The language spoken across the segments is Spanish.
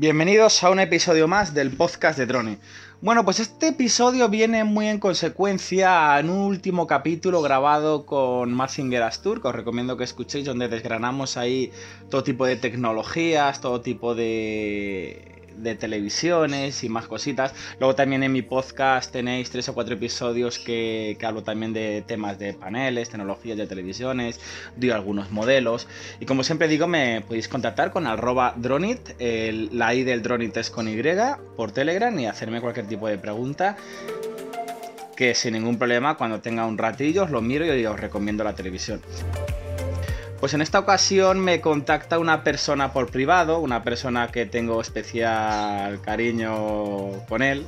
Bienvenidos a un episodio más del podcast de Drone. Bueno, pues este episodio viene muy en consecuencia en un último capítulo grabado con Mazinger Astur, que os recomiendo que escuchéis, donde desgranamos ahí todo tipo de tecnologías, todo tipo de de televisiones y más cositas. Luego también en mi podcast tenéis tres o cuatro episodios que, hablo también de temas de paneles, tecnologías de televisiones, doy algunos modelos. Y como siempre digo, me podéis contactar con arroba dronit, la I del dronit es con Y, por Telegram y hacerme cualquier tipo de pregunta que sin ningún problema cuando tenga un ratillo os lo miro y os recomiendo la televisión. Pues en esta ocasión me contacta una persona por privado, una persona que tengo especial cariño con él.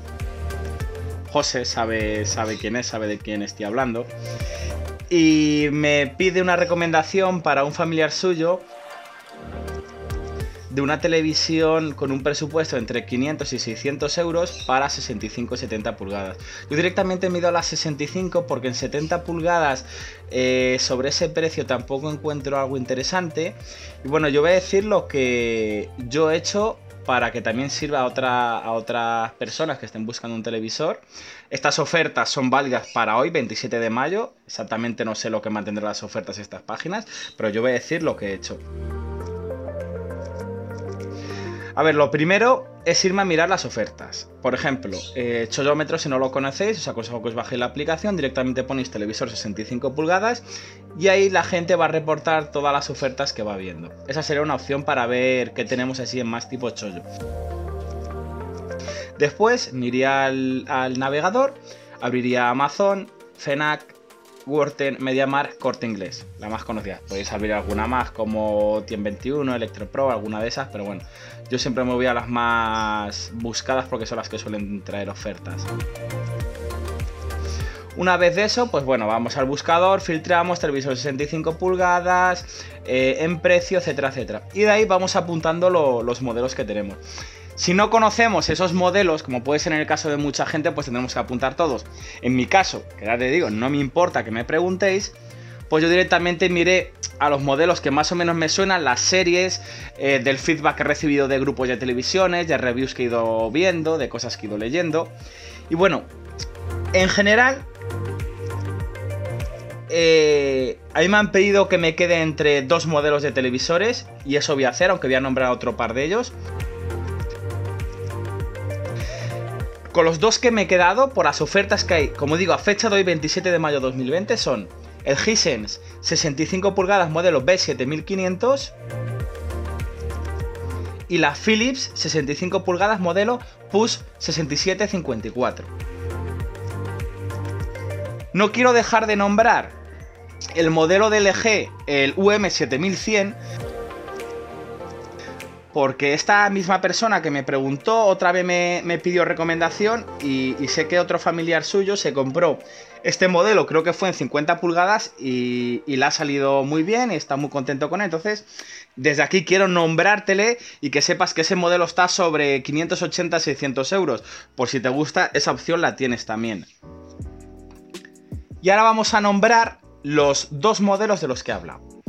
José sabe, sabe quién es, sabe de quién estoy hablando. Y me pide una recomendación para un familiar suyo de una televisión con un presupuesto entre 500 y 600 euros para 65 70 pulgadas. Yo directamente mido a las 65 porque en 70 pulgadas eh, sobre ese precio tampoco encuentro algo interesante. Y bueno, yo voy a decir lo que yo he hecho para que también sirva a, a otras personas que estén buscando un televisor. Estas ofertas son válidas para hoy, 27 de mayo. Exactamente no sé lo que mantendrán las ofertas estas páginas, pero yo voy a decir lo que he hecho. A ver, lo primero es irme a mirar las ofertas. Por ejemplo, eh, si no lo conocéis, os aconsejo que os bajéis la aplicación, directamente ponéis televisor 65 pulgadas y ahí la gente va a reportar todas las ofertas que va viendo. Esa sería una opción para ver qué tenemos así en más tipo chollo. Después me iría al, al navegador, abriría Amazon, FENAC, Worten, MediaMark, Corte Inglés, la más conocida. Podéis abrir alguna más como Tien21, Electropro, alguna de esas, pero bueno, yo siempre me voy a las más buscadas porque son las que suelen traer ofertas. Una vez de eso, pues bueno, vamos al buscador, filtramos televisor 65 pulgadas, eh, en precio, etcétera, etcétera. Y de ahí vamos apuntando los modelos que tenemos. Si no conocemos esos modelos, como puede ser en el caso de mucha gente, pues tendremos que apuntar todos. En mi caso, que ya te digo, no me importa que me preguntéis, pues yo directamente miré a los modelos que más o menos me suenan, las series, eh, del feedback que he recibido de grupos de televisiones, de reviews que he ido viendo, de cosas que he ido leyendo. Y bueno, en general, eh, a mí me han pedido que me quede entre dos modelos de televisores, y eso voy a hacer, aunque voy a nombrar otro par de ellos. Con los dos que me he quedado, por las ofertas que hay, como digo, a fecha de hoy, 27 de mayo de 2020, son el Hisense 65 pulgadas modelo B7500 y la Philips 65 pulgadas modelo Push 6754. No quiero dejar de nombrar el modelo de LG, el UM7100, porque esta misma persona que me preguntó otra vez me, pidió recomendación y, sé que otro familiar suyo se compró este modelo, creo que fue en 50 pulgadas y, y le ha salido muy bien y está muy contento con él. Entonces, desde aquí quiero nombrártele y que sepas que ese modelo está sobre 580-600 euros. Por si te gusta, esa opción la tienes también. Y ahora vamos a nombrar los dos modelos de los que he hablado.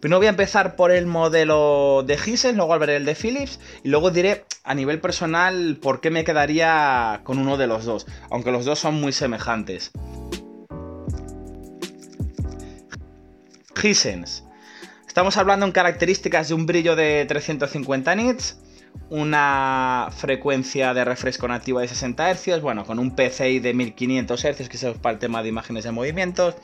Primero voy a empezar por el modelo de Hisense, luego al ver el de Philips y luego diré a nivel personal por qué me quedaría con uno de los dos, aunque los dos son muy semejantes. Hisense. Estamos hablando en características de un brillo de 350 nits, una frecuencia de refresco nativa de 60 Hz, bueno, con un PCI de 1500 Hz, que es para el tema de imágenes de movimientos.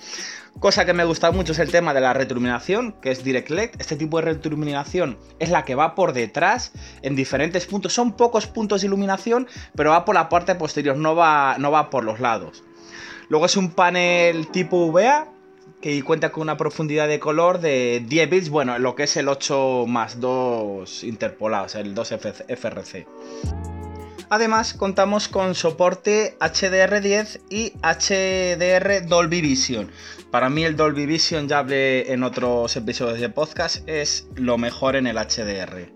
Cosa que me gusta mucho es el tema de la retroiluminación, que es Direct LED. Este tipo de retroiluminación es la que va por detrás, en diferentes puntos. Son pocos puntos de iluminación, pero va por la parte posterior, no va, no va por los lados. Luego es un panel tipo VA, que cuenta con una profundidad de color de 10 bits, bueno, lo que es el 8 más 2 interpolado, o sea, el 2 FRC. Además, contamos con soporte HDR10 y HDR Dolby Vision. Para mí el Dolby Vision, ya hablé en otros episodios de podcast, es lo mejor en el HDR.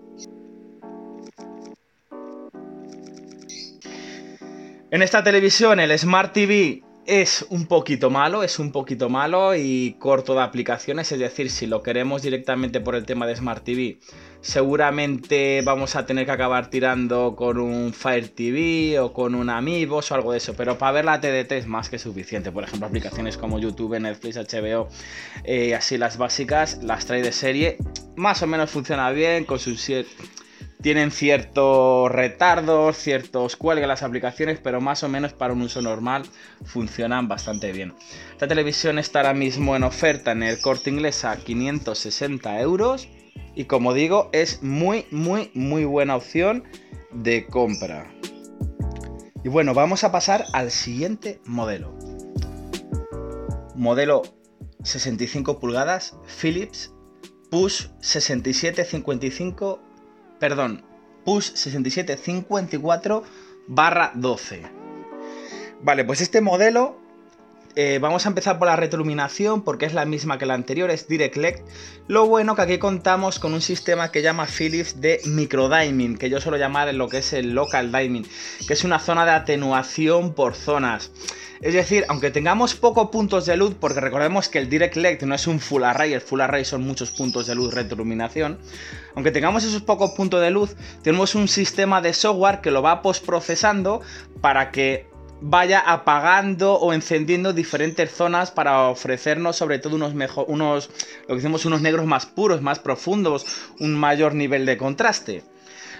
En esta televisión, el Smart TV es un poquito malo, es un poquito malo y corto de aplicaciones, es decir, si lo queremos directamente por el tema de Smart TV, seguramente vamos a tener que acabar tirando con un Fire TV o con un Amigos o algo de eso, pero para ver la TDT es más que suficiente, por ejemplo, aplicaciones como YouTube, Netflix, HBO, eh, así las básicas, las trae de serie, más o menos funciona bien con sus tienen ciertos retardos, ciertos cuelgues las aplicaciones, pero más o menos para un uso normal funcionan bastante bien. Esta televisión está ahora mismo en oferta en el corte inglés a 560 euros y como digo es muy muy muy buena opción de compra. Y bueno, vamos a pasar al siguiente modelo. Modelo 65 pulgadas Philips Push 6755 perdón, push 6754 barra 12. Vale, pues este modelo eh, vamos a empezar por la retroiluminación porque es la misma que la anterior, es DirectLect. Lo bueno que aquí contamos con un sistema que llama Philips de microdiming, que yo suelo llamar lo que es el local diming, que es una zona de atenuación por zonas. Es decir, aunque tengamos pocos puntos de luz, porque recordemos que el Direct Light no es un Full Array, el Full Array son muchos puntos de luz retroiluminación, aunque tengamos esos pocos puntos de luz, tenemos un sistema de software que lo va postprocesando para que vaya apagando o encendiendo diferentes zonas para ofrecernos sobre todo unos mejor, unos lo que decimos unos negros más puros, más profundos, un mayor nivel de contraste.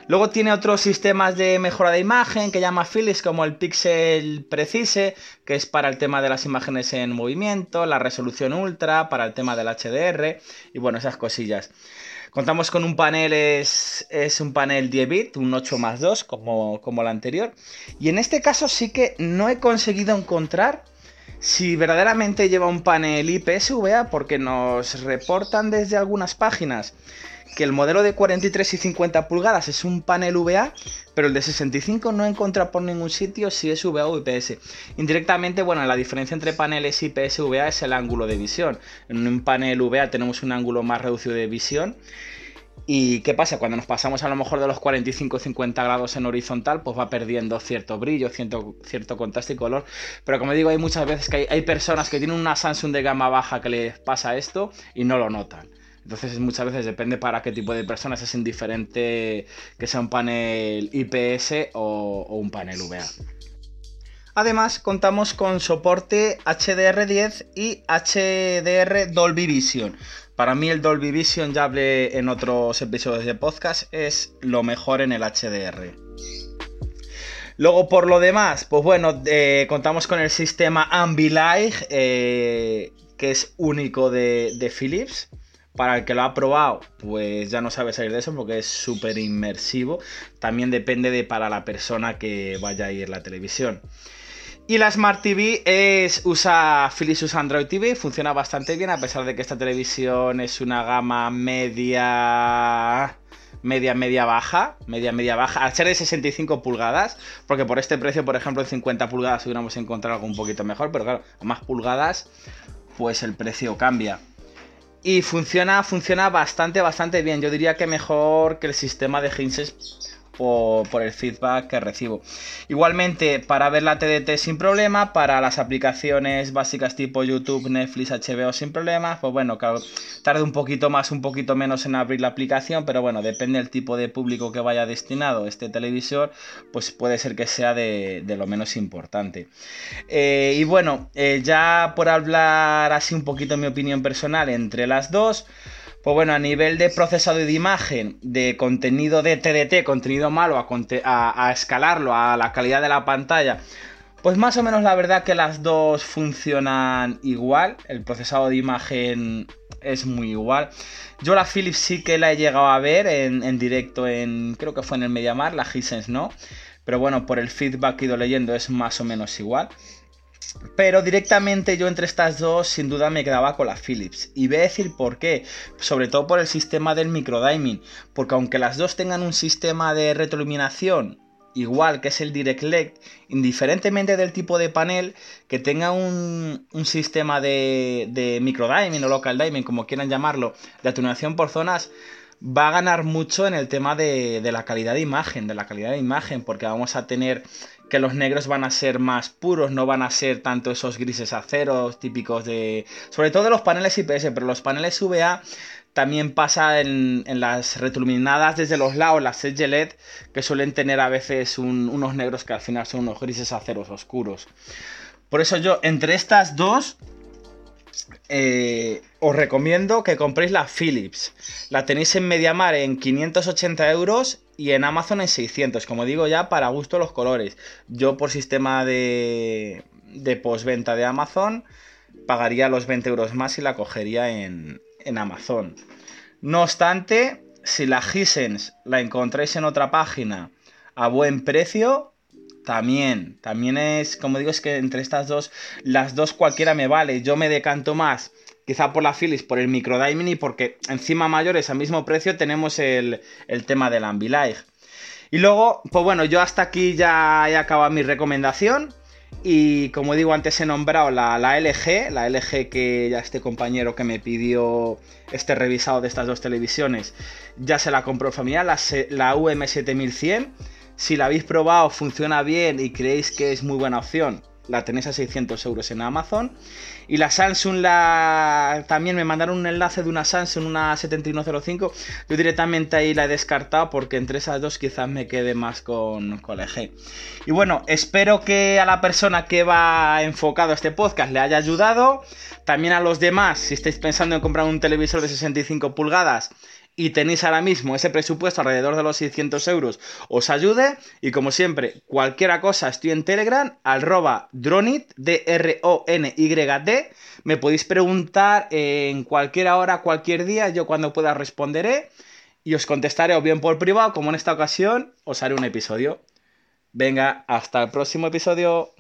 Luego tiene otros sistemas de mejora de imagen que llama Philips como el Pixel Precise, que es para el tema de las imágenes en movimiento, la resolución ultra, para el tema del HDR y bueno, esas cosillas. Contamos con un panel, es, es un panel 10 bit, un 8 más 2 como, como el anterior. Y en este caso sí que no he conseguido encontrar si verdaderamente lleva un panel IPS-VA porque nos reportan desde algunas páginas que el modelo de 43 y 50 pulgadas es un panel VA, pero el de 65 no encuentra por ningún sitio si es VA o IPS. Indirectamente, bueno, la diferencia entre paneles IPS y VA es el ángulo de visión. En un panel VA tenemos un ángulo más reducido de visión. ¿Y qué pasa? Cuando nos pasamos a lo mejor de los 45-50 grados en horizontal, pues va perdiendo cierto brillo, cierto, cierto contraste y color. Pero como digo, hay muchas veces que hay, hay personas que tienen una Samsung de gama baja que les pasa esto y no lo notan. Entonces muchas veces depende para qué tipo de personas es indiferente que sea un panel IPS o, un panel VA. Además, contamos con soporte HDR10 y HDR Dolby Vision. Para mí el Dolby Vision, ya hablé en otros episodios de podcast, es lo mejor en el HDR. Luego, por lo demás, pues bueno, eh, contamos con el sistema Ambilight, eh, que es único de, de Philips. Para el que lo ha probado, pues ya no sabe salir de eso porque es súper inmersivo. También depende de para la persona que vaya a ir la televisión. Y la Smart TV es, usa Philips usa Android TV, funciona bastante bien a pesar de que esta televisión es una gama media media, media baja, media, media baja, al ser de 65 pulgadas, porque por este precio, por ejemplo, en 50 pulgadas hubiéramos encontrado algo un poquito mejor, pero claro, a más pulgadas, pues el precio cambia. Y funciona, funciona bastante, bastante bien. Yo diría que mejor que el sistema de Hinges por, el feedback que recibo. Igualmente, para ver la TDT sin problema, para las aplicaciones básicas tipo YouTube, Netflix, HBO sin problemas, pues bueno, claro, tarde un poquito más, un poquito menos en abrir la aplicación, pero bueno, depende del tipo de público que vaya destinado este televisor, pues puede ser que sea de, lo menos importante. Eh, y bueno, eh, ya por hablar así un poquito mi opinión personal entre las dos, pues bueno, a nivel de procesado de imagen, de contenido de TDT, contenido malo, a, escalarlo a la calidad de la pantalla, pues más o menos la verdad que las dos funcionan igual. El procesado de imagen es muy igual. Yo la Philips sí que la he llegado a ver en, directo en, creo que fue en el Mediamar, la Hisense no. Pero bueno, por el feedback que he ido leyendo es más o menos igual. Pero directamente yo entre estas dos sin duda me quedaba con la Philips. Y voy a decir por qué. Sobre todo por el sistema del microdiming. Porque aunque las dos tengan un sistema de retroiluminación igual que es el DirectLect, indiferentemente del tipo de panel, que tenga un, sistema de, de microdiming o local diming, como quieran llamarlo, de atenuación por zonas, va a ganar mucho en el tema de la calidad de imagen, de la calidad de imagen, porque vamos a tener que los negros van a ser más puros, no van a ser tanto esos grises aceros típicos de... Sobre todo de los paneles IPS, pero los paneles VA también pasa en, las retroiluminadas desde los lados, las Edge LED, que suelen tener a veces unos negros que al final son unos grises aceros oscuros. Por eso yo, entre estas dos, eh, os recomiendo que compréis la Philips. La tenéis en Mediamar en 580 euros y en Amazon en 600. Como digo ya, para gusto los colores. Yo por sistema de, de postventa de Amazon pagaría los 20 euros más y la cogería en, en Amazon. No obstante, si la Hisense la encontráis en otra página a buen precio, también, también es, como digo, es que entre estas dos, las dos cualquiera me vale. Yo me decanto más, quizá por la Philips, por el Micro Mini, porque encima mayores al mismo precio tenemos el, el tema del Ambilight. Y luego, pues bueno, yo hasta aquí ya he acabado mi recomendación. Y como digo, antes he nombrado la, LG, la LG que ya este compañero que me pidió este revisado de estas dos televisiones, ya se la compró familiar, la, la UM7100. Si la habéis probado, funciona bien y creéis que es muy buena opción, la tenéis a 600 euros en Amazon. Y la Samsung, la... también me mandaron un enlace de una Samsung, una 7105. Yo directamente ahí la he descartado porque entre esas dos quizás me quede más con, con la. Y bueno, espero que a la persona que va enfocado a este podcast le haya ayudado. También a los demás, si estáis pensando en comprar un televisor de 65 pulgadas, y tenéis ahora mismo ese presupuesto alrededor de los 600 euros, os ayude. Y como siempre, cualquier cosa, estoy en Telegram, arroba dronit, D-R-O-N-Y-D. Me podéis preguntar en cualquier hora, cualquier día, yo cuando pueda responderé. Y os contestaré o bien por privado, como en esta ocasión, os haré un episodio. Venga, hasta el próximo episodio.